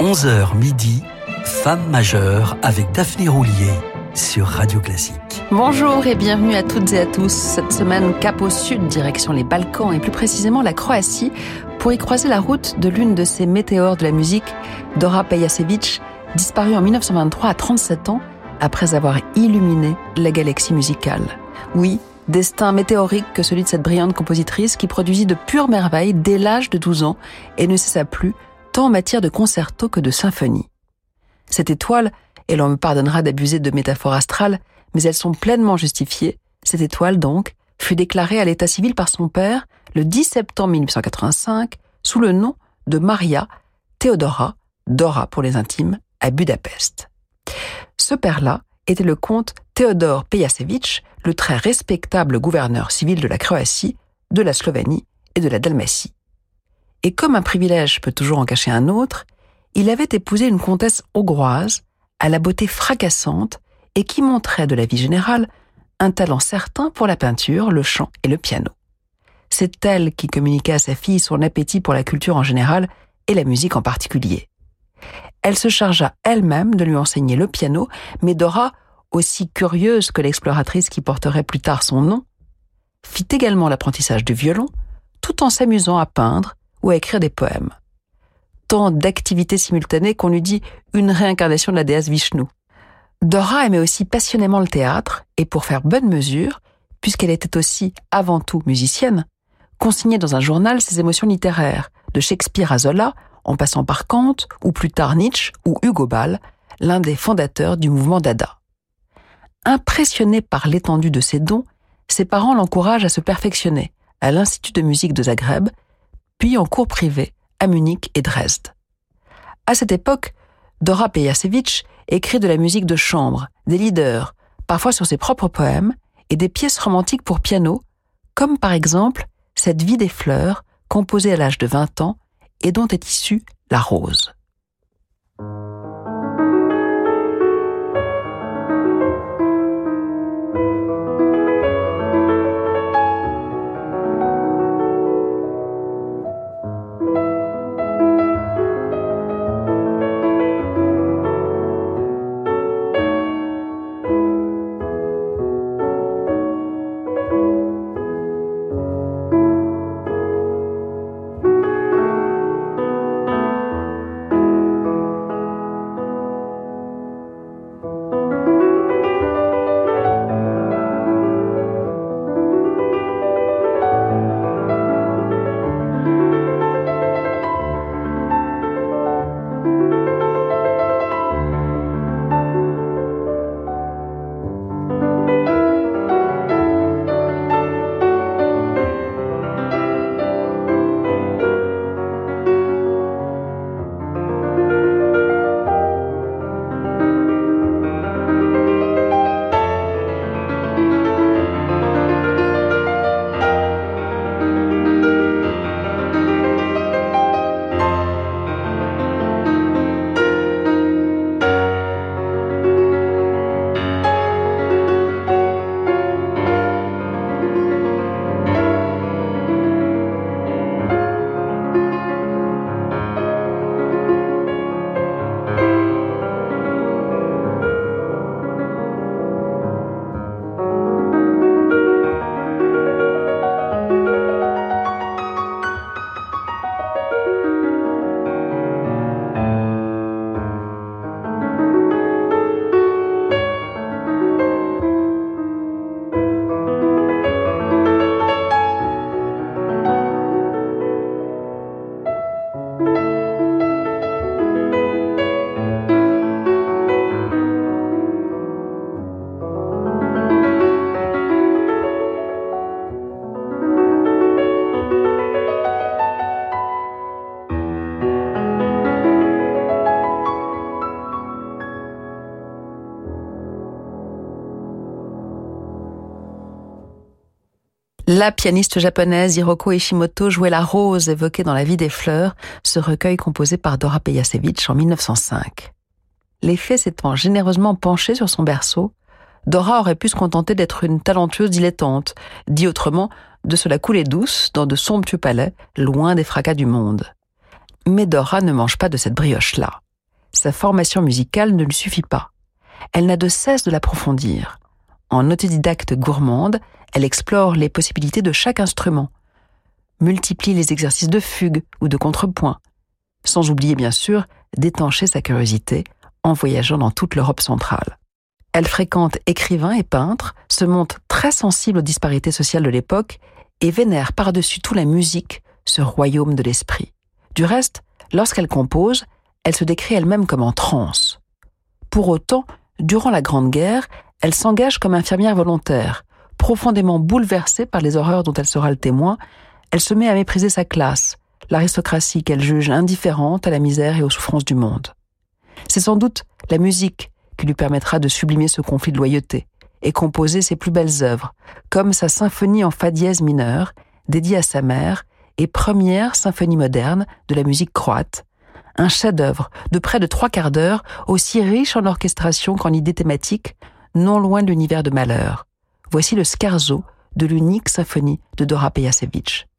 11h midi, Femme majeure avec Daphné Roulier sur Radio Classique. Bonjour et bienvenue à toutes et à tous. Cette semaine, cap au sud, direction les Balkans et plus précisément la Croatie, pour y croiser la route de l'une de ces météores de la musique, Dora Pejacevic, disparue en 1923 à 37 ans après avoir illuminé la galaxie musicale. Oui, destin météorique que celui de cette brillante compositrice qui produisit de pures merveilles dès l'âge de 12 ans et ne cessa plus, tant en matière de concerto que de symphonie. Cette étoile, et l'on me pardonnera d'abuser de métaphores astrales, mais elles sont pleinement justifiées, cette étoile donc, fut déclarée à l'état civil par son père le 10 septembre 1885 sous le nom de Maria Theodora, Dora pour les intimes, à Budapest. Ce père-là était le comte Théodore Pejacevic, le très respectable gouverneur civil de la Croatie, de la Slovénie et de la Dalmatie. Et comme un privilège peut toujours en cacher un autre, il avait épousé une comtesse hongroise, à la beauté fracassante et qui montrait de la vie générale un talent certain pour la peinture, le chant et le piano. C'est elle qui communiqua à sa fille son appétit pour la culture en général et la musique en particulier. Elle se chargea elle-même de lui enseigner le piano, mais Dora, aussi curieuse que l'exploratrice qui porterait plus tard son nom, fit également l'apprentissage du violon, tout en s'amusant à peindre ou à écrire des poèmes. Tant d'activités simultanées qu'on eût dit une réincarnation de la déesse Vishnu. Dora aimait aussi passionnément le théâtre, et pour faire bonne mesure, puisqu'elle était aussi avant tout musicienne, consignait dans un journal ses émotions littéraires, de Shakespeare à Zola, en passant par Kant, ou plus tard Nietzsche ou Hugo Ball, l'un des fondateurs du mouvement Dada. Impressionné par l'étendue de ses dons, ses parents l'encouragent à se perfectionner à l'Institut de musique de Zagreb, puis en cours privé à Munich et Dresde. À cette époque, Dora Pejacevic écrit de la musique de chambre, des leaders, parfois sur ses propres poèmes, et des pièces romantiques pour piano, comme par exemple Cette vie des fleurs, composée à l'âge de 20 ans et dont est issue la rose. La pianiste japonaise Hiroko Ishimoto jouait la rose évoquée dans La vie des fleurs, ce recueil composé par Dora Pejacevic en 1905. Les faits s'étant généreusement penchés sur son berceau, Dora aurait pu se contenter d'être une talentueuse dilettante, dit autrement, de se la couler douce dans de somptueux palais, loin des fracas du monde. Mais Dora ne mange pas de cette brioche-là. sa formation musicale ne lui suffit pas. Elle n'a de cesse de l'approfondir. En autodidacte gourmande, elle explore les possibilités de chaque instrument, multiplie les exercices de fugue ou de contrepoint, sans oublier bien sûr d'étancher sa curiosité en voyageant dans toute l'Europe centrale. Elle fréquente écrivains et peintres, se montre très sensible aux disparités sociales de l'époque et vénère par-dessus tout la musique, ce royaume de l'esprit. Du reste, lorsqu'elle compose, elle se décrit elle-même comme en transe. Pour autant, durant la Grande Guerre, elle s'engage comme infirmière volontaire. Profondément bouleversée par les horreurs dont elle sera le témoin, elle se met à mépriser sa classe, l'aristocratie qu'elle juge indifférente à la misère et aux souffrances du monde. C'est sans doute la musique qui lui permettra de sublimer ce conflit de loyauté et composer ses plus belles œuvres, comme sa symphonie en fa dièse mineur, dédiée à sa mère, et première symphonie moderne de la musique croate, un chef-d'œuvre de près de trois quarts d'heure, aussi riche en orchestration qu'en idées thématiques, non loin de l'univers de Malheur. Voici le scarzo de l'unique symphonie de Dora Pejacevic.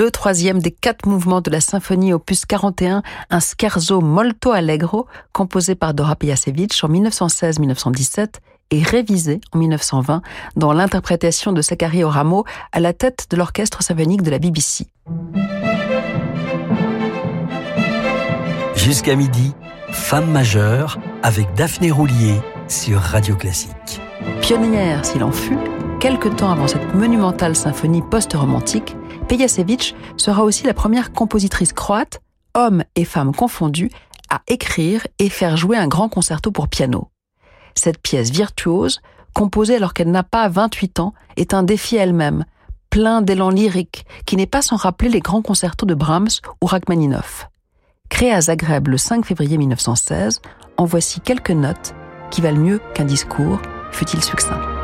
Le troisième des quatre mouvements de la symphonie opus 41, un scherzo molto allegro composé par Dora Pejasevich en 1916-1917 et révisé en 1920 dans l'interprétation de Zachary Oramo à la tête de l'orchestre symphonique de la BBC. Jusqu'à midi, Femme majeure avec Daphné Roulier sur Radio Classique. Pionnière s'il en fut, quelque temps avant cette monumentale symphonie post-romantique, Pejasevich sera aussi la première compositrice croate, hommes et femmes confondus, à écrire et faire jouer un grand concerto pour piano. Cette pièce virtuose, composée alors qu'elle n'a pas 28 ans, est un défi elle-même, plein d'élan lyrique, qui n'est pas sans rappeler les grands concertos de Brahms ou Rachmaninoff. Créée à Zagreb le 5 février 1916, en voici quelques notes qui valent mieux qu'un discours, fut-il succinct.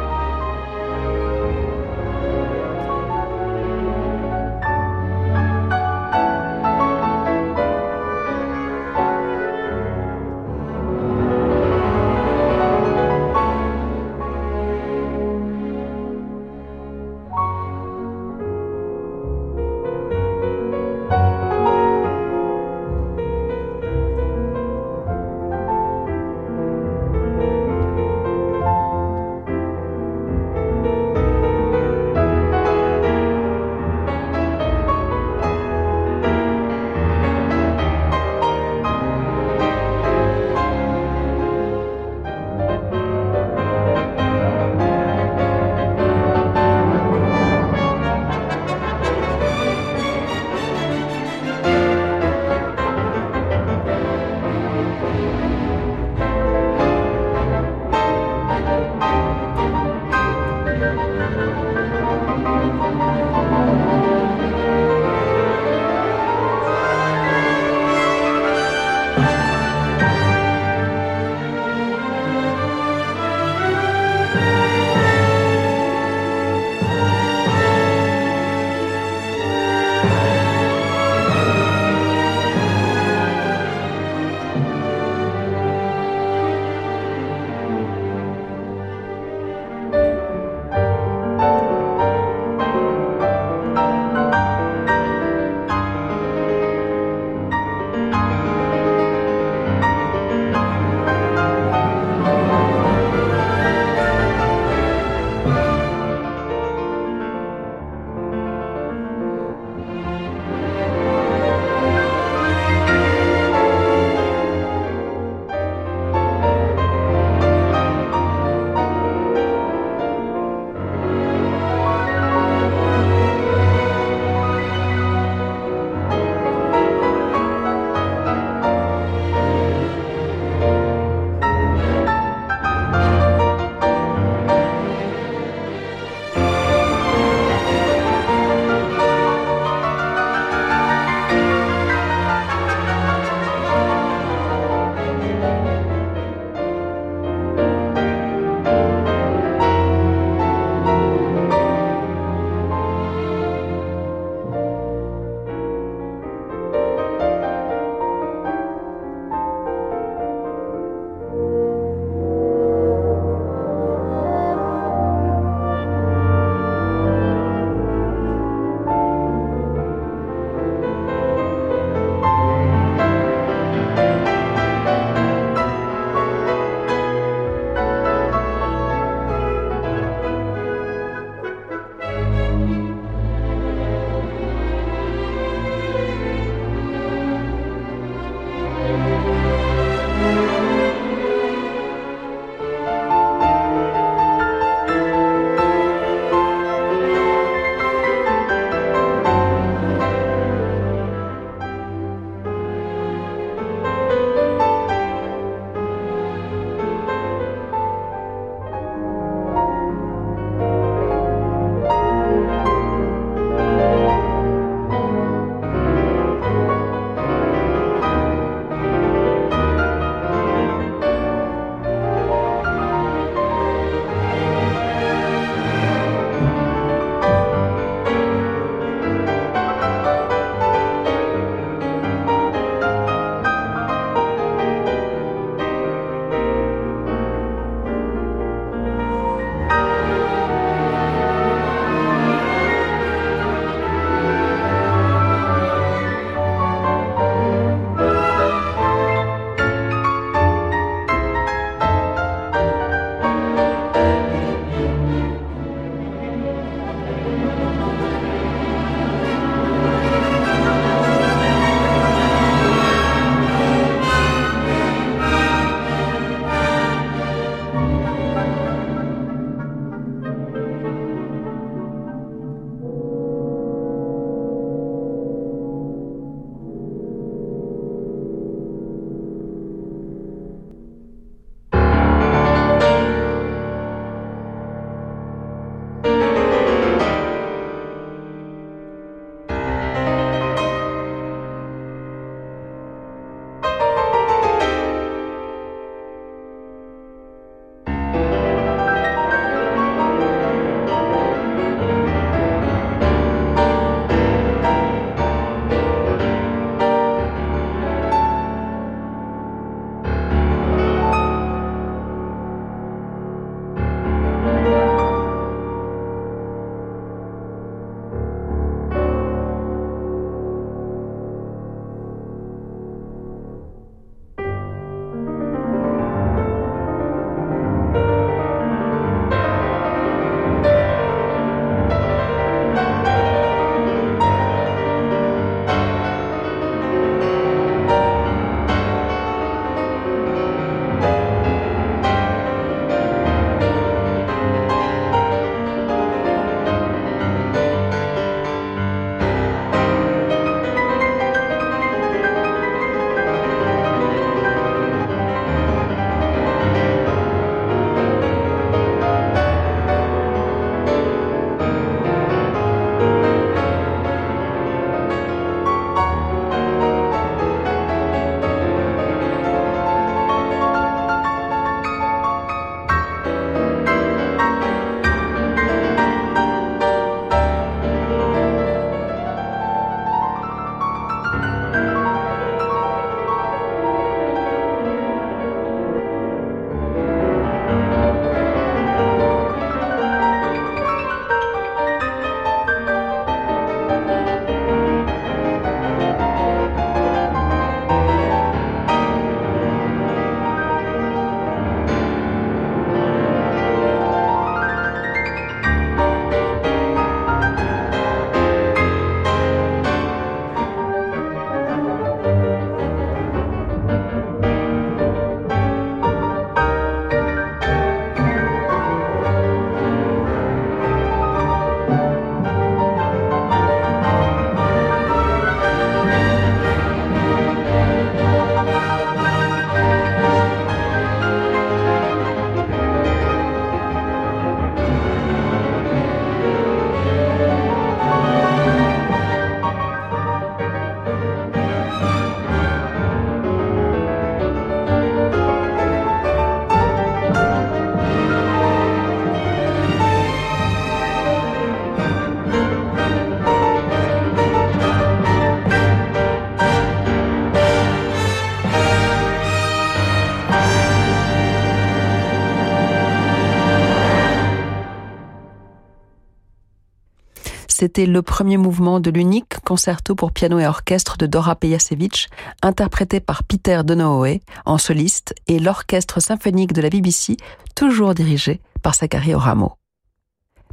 C'était le premier mouvement de l'unique concerto pour piano et orchestre de Dora Pejasevich, interprété par Peter Donohoe en soliste et l'orchestre symphonique de la BBC, toujours dirigé par Zachary Oramo.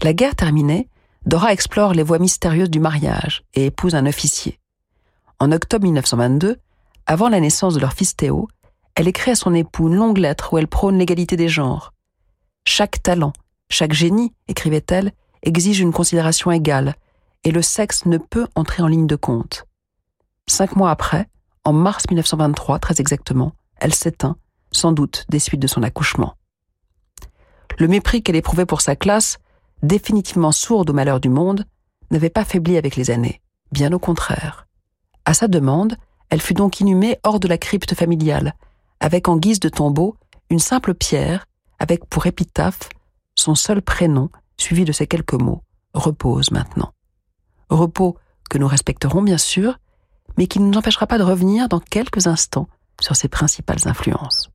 La guerre terminée, Dora explore les voies mystérieuses du mariage et épouse un officier. En octobre 1922, avant la naissance de leur fils Théo, elle écrit à son époux une longue lettre où elle prône l'égalité des genres. Chaque talent, chaque génie, écrivait-elle, exige une considération égale, et le sexe ne peut entrer en ligne de compte. Cinq mois après, en mars 1923 très exactement, elle s'éteint, sans doute des suites de son accouchement. Le mépris qu'elle éprouvait pour sa classe, définitivement sourde au malheur du monde, n'avait pas faibli avec les années, bien au contraire. À sa demande, elle fut donc inhumée hors de la crypte familiale, avec en guise de tombeau une simple pierre, avec pour épitaphe son seul prénom, suivi de ces quelques mots, repose maintenant. Repos que nous respecterons bien sûr, mais qui ne nous empêchera pas de revenir dans quelques instants sur ses principales influences.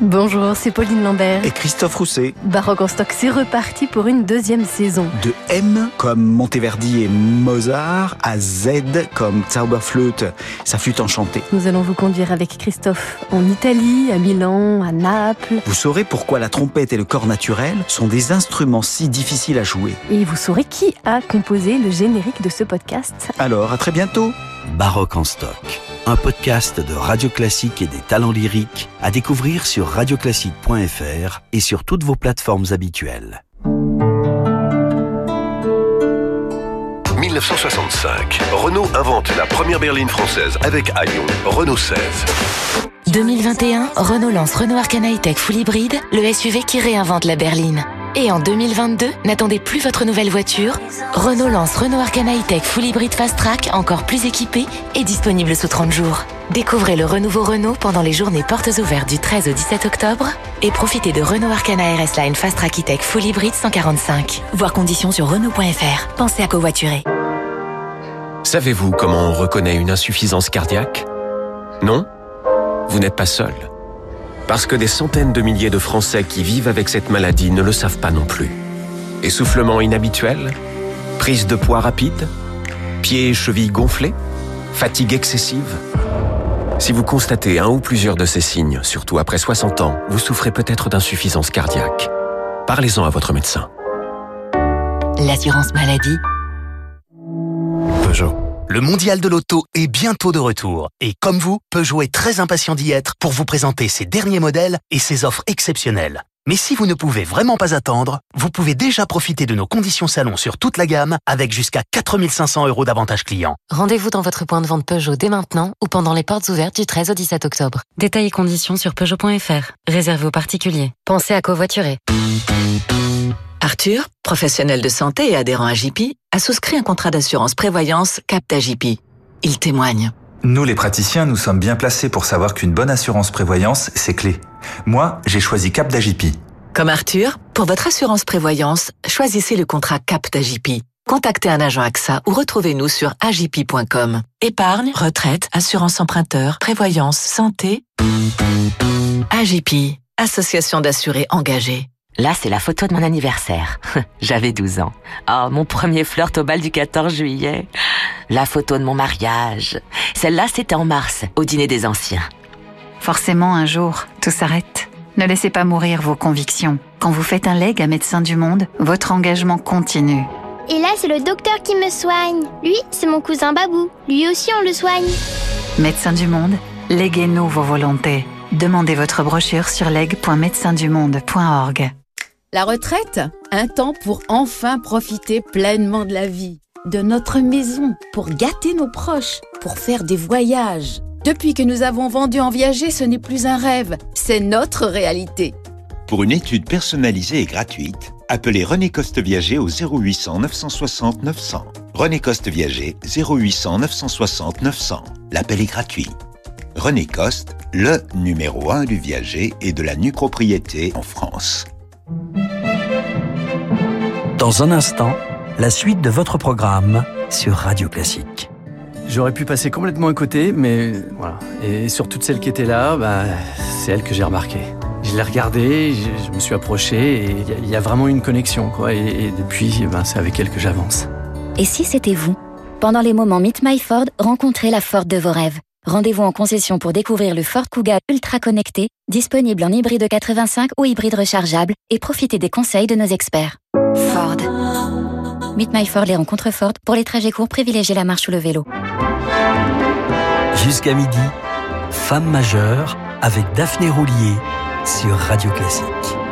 Bonjour, c'est Pauline Lambert. Et Christophe Rousset. Baroque en stock, c'est reparti pour une deuxième saison. De M comme Monteverdi et Mozart à Z comme Zauberflöte, sa flûte enchantée. Nous allons vous conduire avec Christophe en Italie, à Milan, à Naples. Vous saurez pourquoi la trompette et le corps naturel sont des instruments si difficiles à jouer. Et vous saurez qui a composé le générique de ce podcast. Alors, à très bientôt. Baroque en stock un podcast de Radio Classique et des talents lyriques à découvrir sur radioclassique.fr et sur toutes vos plateformes habituelles. 1965, Renault invente la première berline française avec Aion, Renault 16. 2021, Renault lance Renault Arcana E-Tech Full Hybrid, le SUV qui réinvente la berline. Et en 2022, n'attendez plus votre nouvelle voiture. Renault lance Renault Arcana E-Tech Full Hybrid Fast Track, encore plus équipé et disponible sous 30 jours. Découvrez le renouveau Renault pendant les journées portes ouvertes du 13 au 17 octobre et profitez de Renault Arcana RS Line Fast Track E-Tech Full Hybrid 145. Voir conditions sur Renault.fr. Pensez à covoiturer. Savez-vous comment on reconnaît une insuffisance cardiaque? Non? Vous n'êtes pas seul. Parce que des centaines de milliers de Français qui vivent avec cette maladie ne le savent pas non plus. Essoufflement inhabituel Prise de poids rapide Pieds et chevilles gonflés Fatigue excessive Si vous constatez un ou plusieurs de ces signes, surtout après 60 ans, vous souffrez peut-être d'insuffisance cardiaque. Parlez-en à votre médecin. L'assurance maladie. Peugeot. Le mondial de l'auto est bientôt de retour. Et comme vous, Peugeot est très impatient d'y être pour vous présenter ses derniers modèles et ses offres exceptionnelles. Mais si vous ne pouvez vraiment pas attendre, vous pouvez déjà profiter de nos conditions salon sur toute la gamme avec jusqu'à 4500 euros d'avantages clients. Rendez-vous dans votre point de vente Peugeot dès maintenant ou pendant les portes ouvertes du 13 au 17 octobre. Détails et conditions sur Peugeot.fr. Réservé aux particuliers. Pensez à covoiturer. Arthur, professionnel de santé et adhérent à JP, a souscrit un contrat d'assurance prévoyance Capta JP. Il témoigne. Nous, les praticiens, nous sommes bien placés pour savoir qu'une bonne assurance prévoyance, c'est clé. Moi, j'ai choisi Cap d'AJP. Comme Arthur, pour votre assurance prévoyance, choisissez le contrat Cap d'AJP. Contactez un agent AXA ou retrouvez-nous sur agip.com. Épargne, retraite, assurance emprunteur, prévoyance, santé. AJP, association d'assurés engagés. Là, c'est la photo de mon anniversaire. J'avais 12 ans. Oh, mon premier flirt au bal du 14 juillet. La photo de mon mariage. Celle-là, c'était en mars, au dîner des anciens. Forcément, un jour, tout s'arrête. Ne laissez pas mourir vos convictions. Quand vous faites un leg à Médecins du Monde, votre engagement continue. Et là, c'est le docteur qui me soigne. Lui, c'est mon cousin Babou. Lui aussi, on le soigne. Médecins du Monde, léguez-nous vos volontés. Demandez votre brochure sur leg.médecindumonde.org. La retraite, un temps pour enfin profiter pleinement de la vie, de notre maison, pour gâter nos proches, pour faire des voyages. Depuis que nous avons vendu en viager, ce n'est plus un rêve, c'est notre réalité. Pour une étude personnalisée et gratuite, appelez René Coste Viager au 0800 960 900. René Coste Viager 0800 960 900. L'appel est gratuit. René Coste, le numéro 1 du viager et de la nue propriété en France. Dans un instant, la suite de votre programme sur Radio Classique. J'aurais pu passer complètement à côté, mais voilà. Et sur toutes celles qui étaient là, bah, c'est elle que j'ai remarqué. Je l'ai regardé, je, me suis approché et il y, a vraiment une connexion. Quoi. Et, depuis, ben, c'est avec elle que j'avance. Et si c'était vous? Pendant les moments Meet My Ford, rencontrez la Ford de vos rêves. Rendez-vous en concession pour découvrir le Ford Kuga ultra connecté, disponible en hybride 85 ou hybride rechargeable, et profitez des conseils de nos experts. Ford. Meet My Ford les rencontres Ford. Pour les trajets courts, privilégiez la marche ou le vélo. Jusqu'à midi, Femme majeure avec Daphné Roulier sur Radio Classique.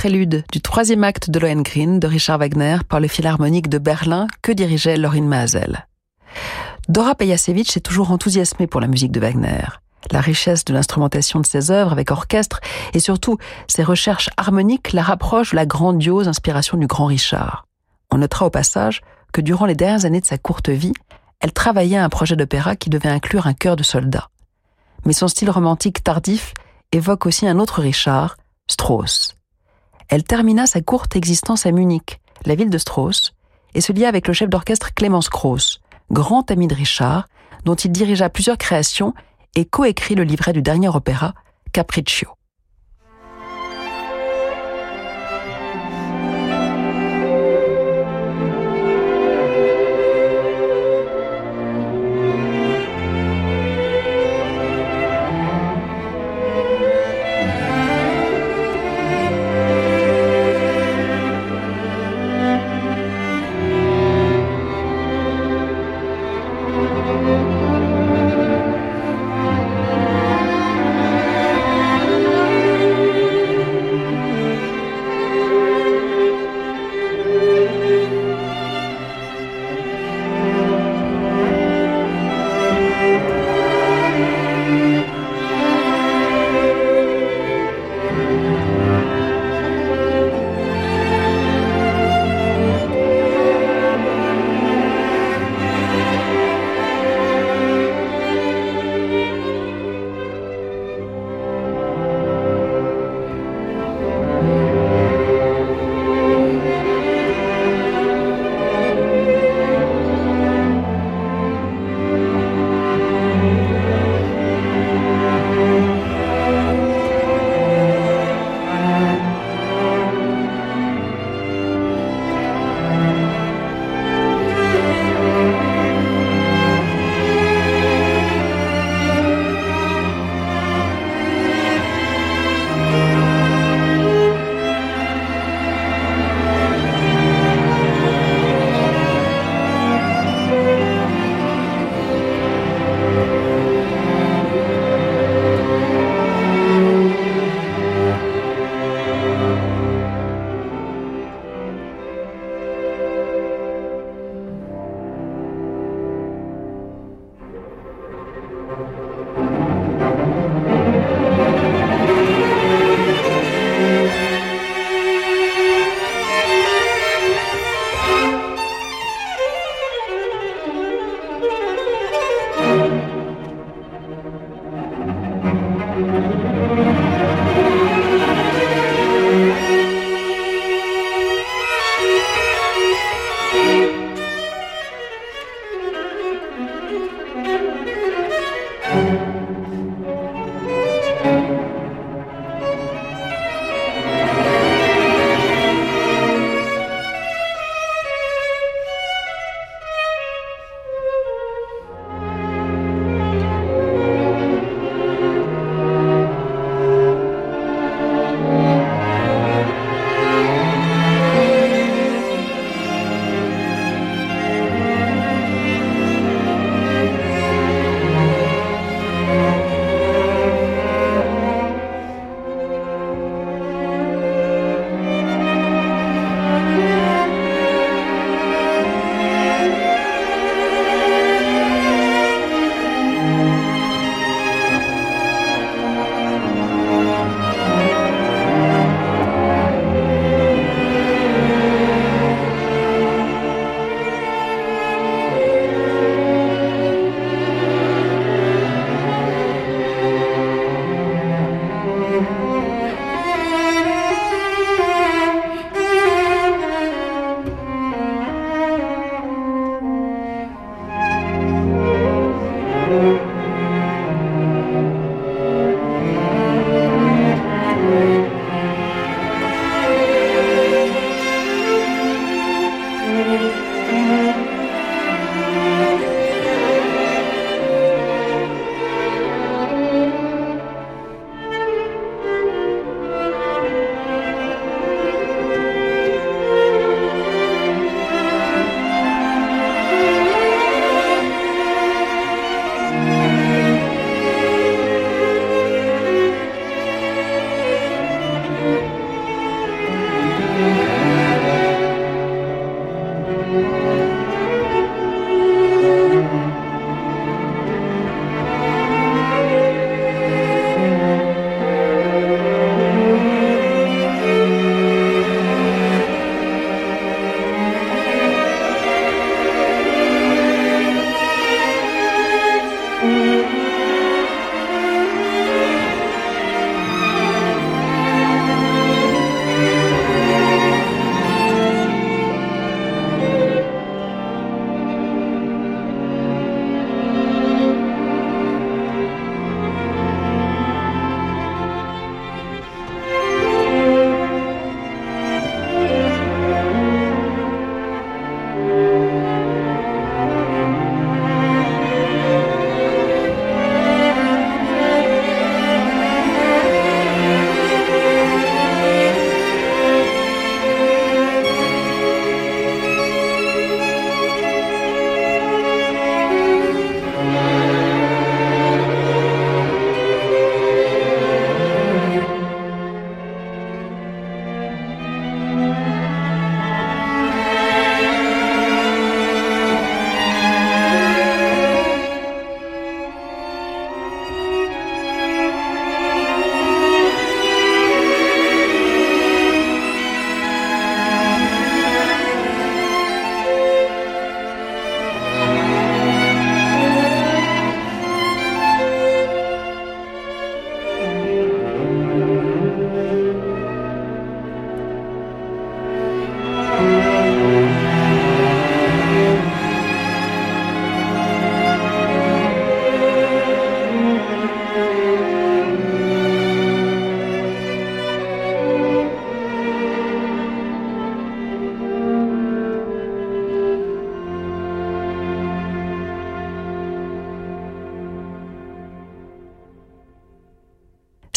Prélude du troisième acte de Lohengrin de Richard Wagner par le Philharmonique de Berlin que dirigeait Lorin Maazel. Dora Pejasevich est toujours enthousiasmée pour la musique de Wagner. La richesse de l'instrumentation de ses œuvres avec orchestre et surtout ses recherches harmoniques la rapprochent de la grandiose inspiration du grand Richard. On notera au passage que durant les dernières années de sa courte vie, elle travaillait à un projet d'opéra qui devait inclure un chœur de soldats. Mais son style romantique tardif évoque aussi un autre Richard, Strauss elle termina sa courte existence à Munich, la ville de Strauss, et se lia avec le chef d'orchestre Clemens Krauss, grand ami de Richard, dont il dirigea plusieurs créations et coécrit le livret du dernier opéra, Capriccio.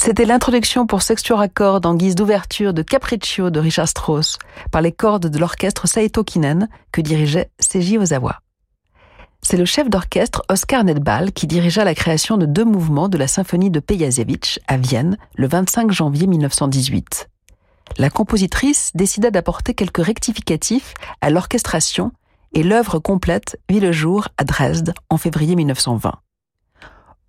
C'était l'introduction pour sextuor à cordes en guise d'ouverture de Capriccio de Richard Strauss par les cordes de l'orchestre Saito Kinen que dirigeait Seiji Ozawa. C'est le chef d'orchestre Oscar Nedbal qui dirigea la création de deux mouvements de la symphonie de Pejasevich à Vienne le 25 janvier 1918. La compositrice décida d'apporter quelques rectificatifs à l'orchestration et l'œuvre complète vit le jour à Dresde en février 1920.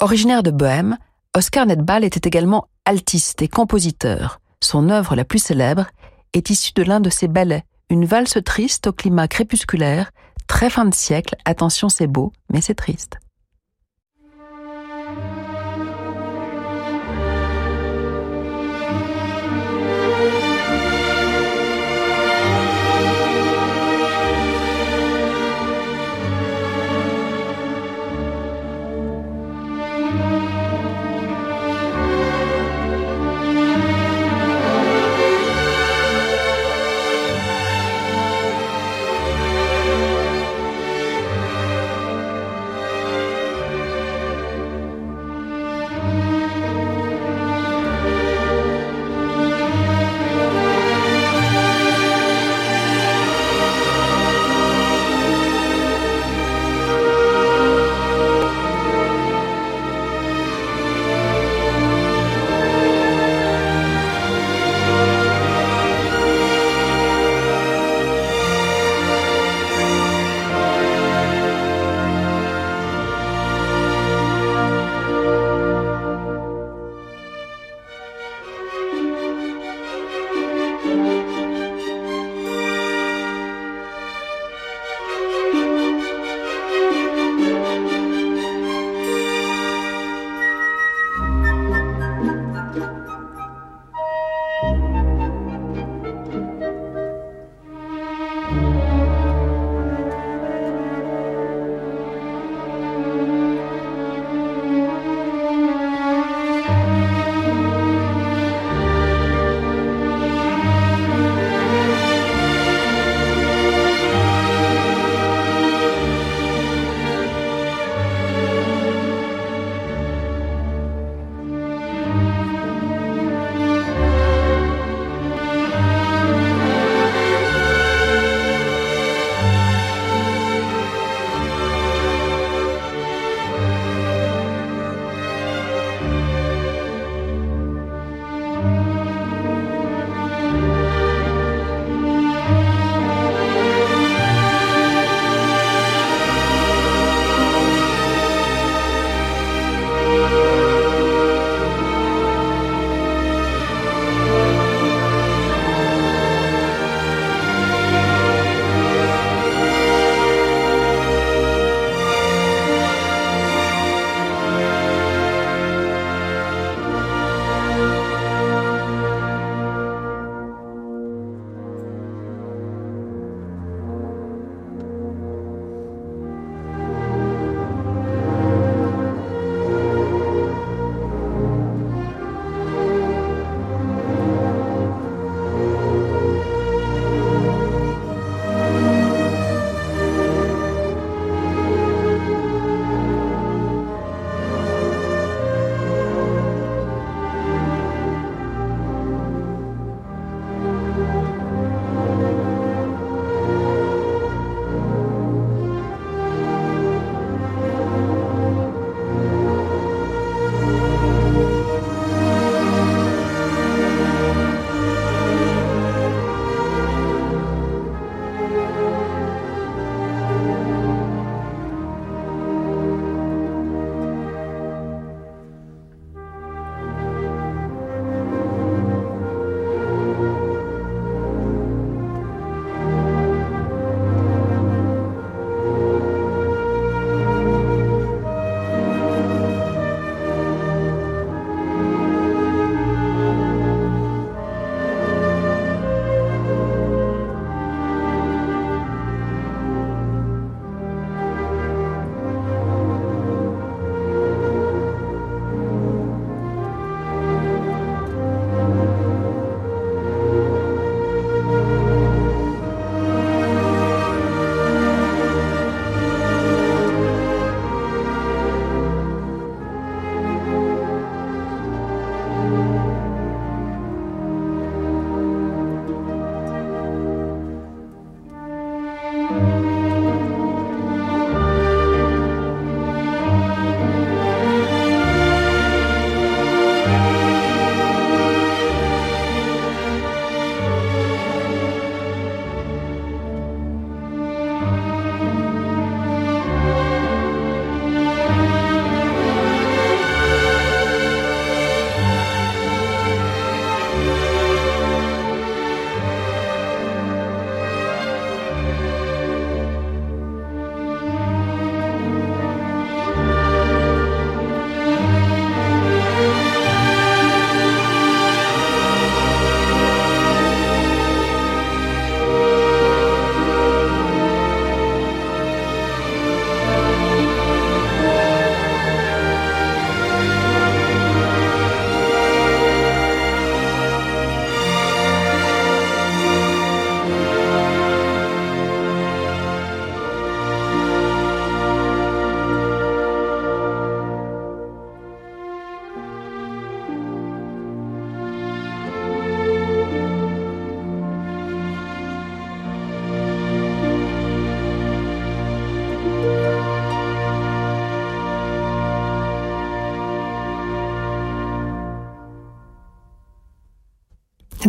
Originaire de Bohême, Oscar Nedbal était également altiste et compositeur. Son œuvre la plus célèbre est issue de l'un de ses ballets, une valse triste au climat crépusculaire, très fin de siècle, attention c'est beau, mais c'est triste.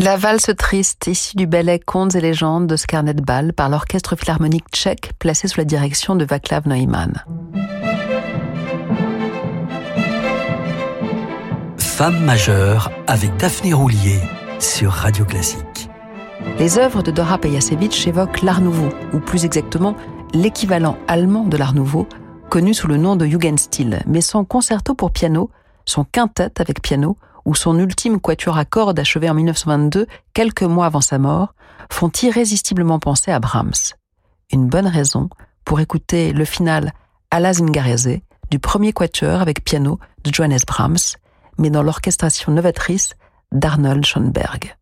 La valse triste, issue du ballet Contes et légendes de Scarnet Ball par l'orchestre philharmonique tchèque placé sous la direction de Václav Neumann. Femme majeure avec Daphné Roulier sur Radio Classique. Les œuvres de Dora Pejacevic évoquent l'Art Nouveau, ou plus exactement l'équivalent allemand de l'Art Nouveau, connu sous le nom de Jugendstil, mais son concerto pour piano, son quintet avec piano ou son ultime quatuor à cordes achevé en 1922, quelques mois avant sa mort, font irrésistiblement penser à Brahms. Une bonne raison pour écouter le final à la Zingarese du premier quatuor avec piano de Johannes Brahms, mais dans l'orchestration novatrice d'Arnold Schoenberg.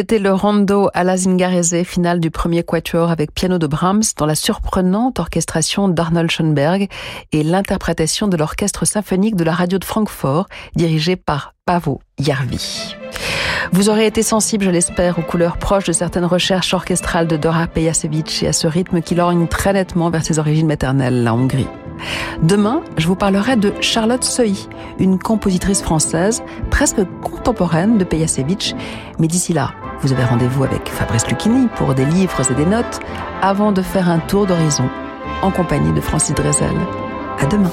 C'était le rondo à la Zingarese, finale du premier quatuor avec piano de Brahms dans la surprenante orchestration d'Arnold Schoenberg et l'interprétation de l'orchestre symphonique de la radio de Francfort dirigé par Pavo Jarvi. Vous aurez été sensible, je l'espère, aux couleurs proches de certaines recherches orchestrales de Dora Pejacevic et à ce rythme qui lorgne très nettement vers ses origines maternelles, la Hongrie. Demain, je vous parlerai de Charlotte Seuil, une compositrice française presque contemporaine de Pejacevic. Mais d'ici là, vous avez rendez-vous avec Fabrice Lucchini pour des livres et des notes avant de faire un tour d'horizon en compagnie de Francis Drezel. À demain.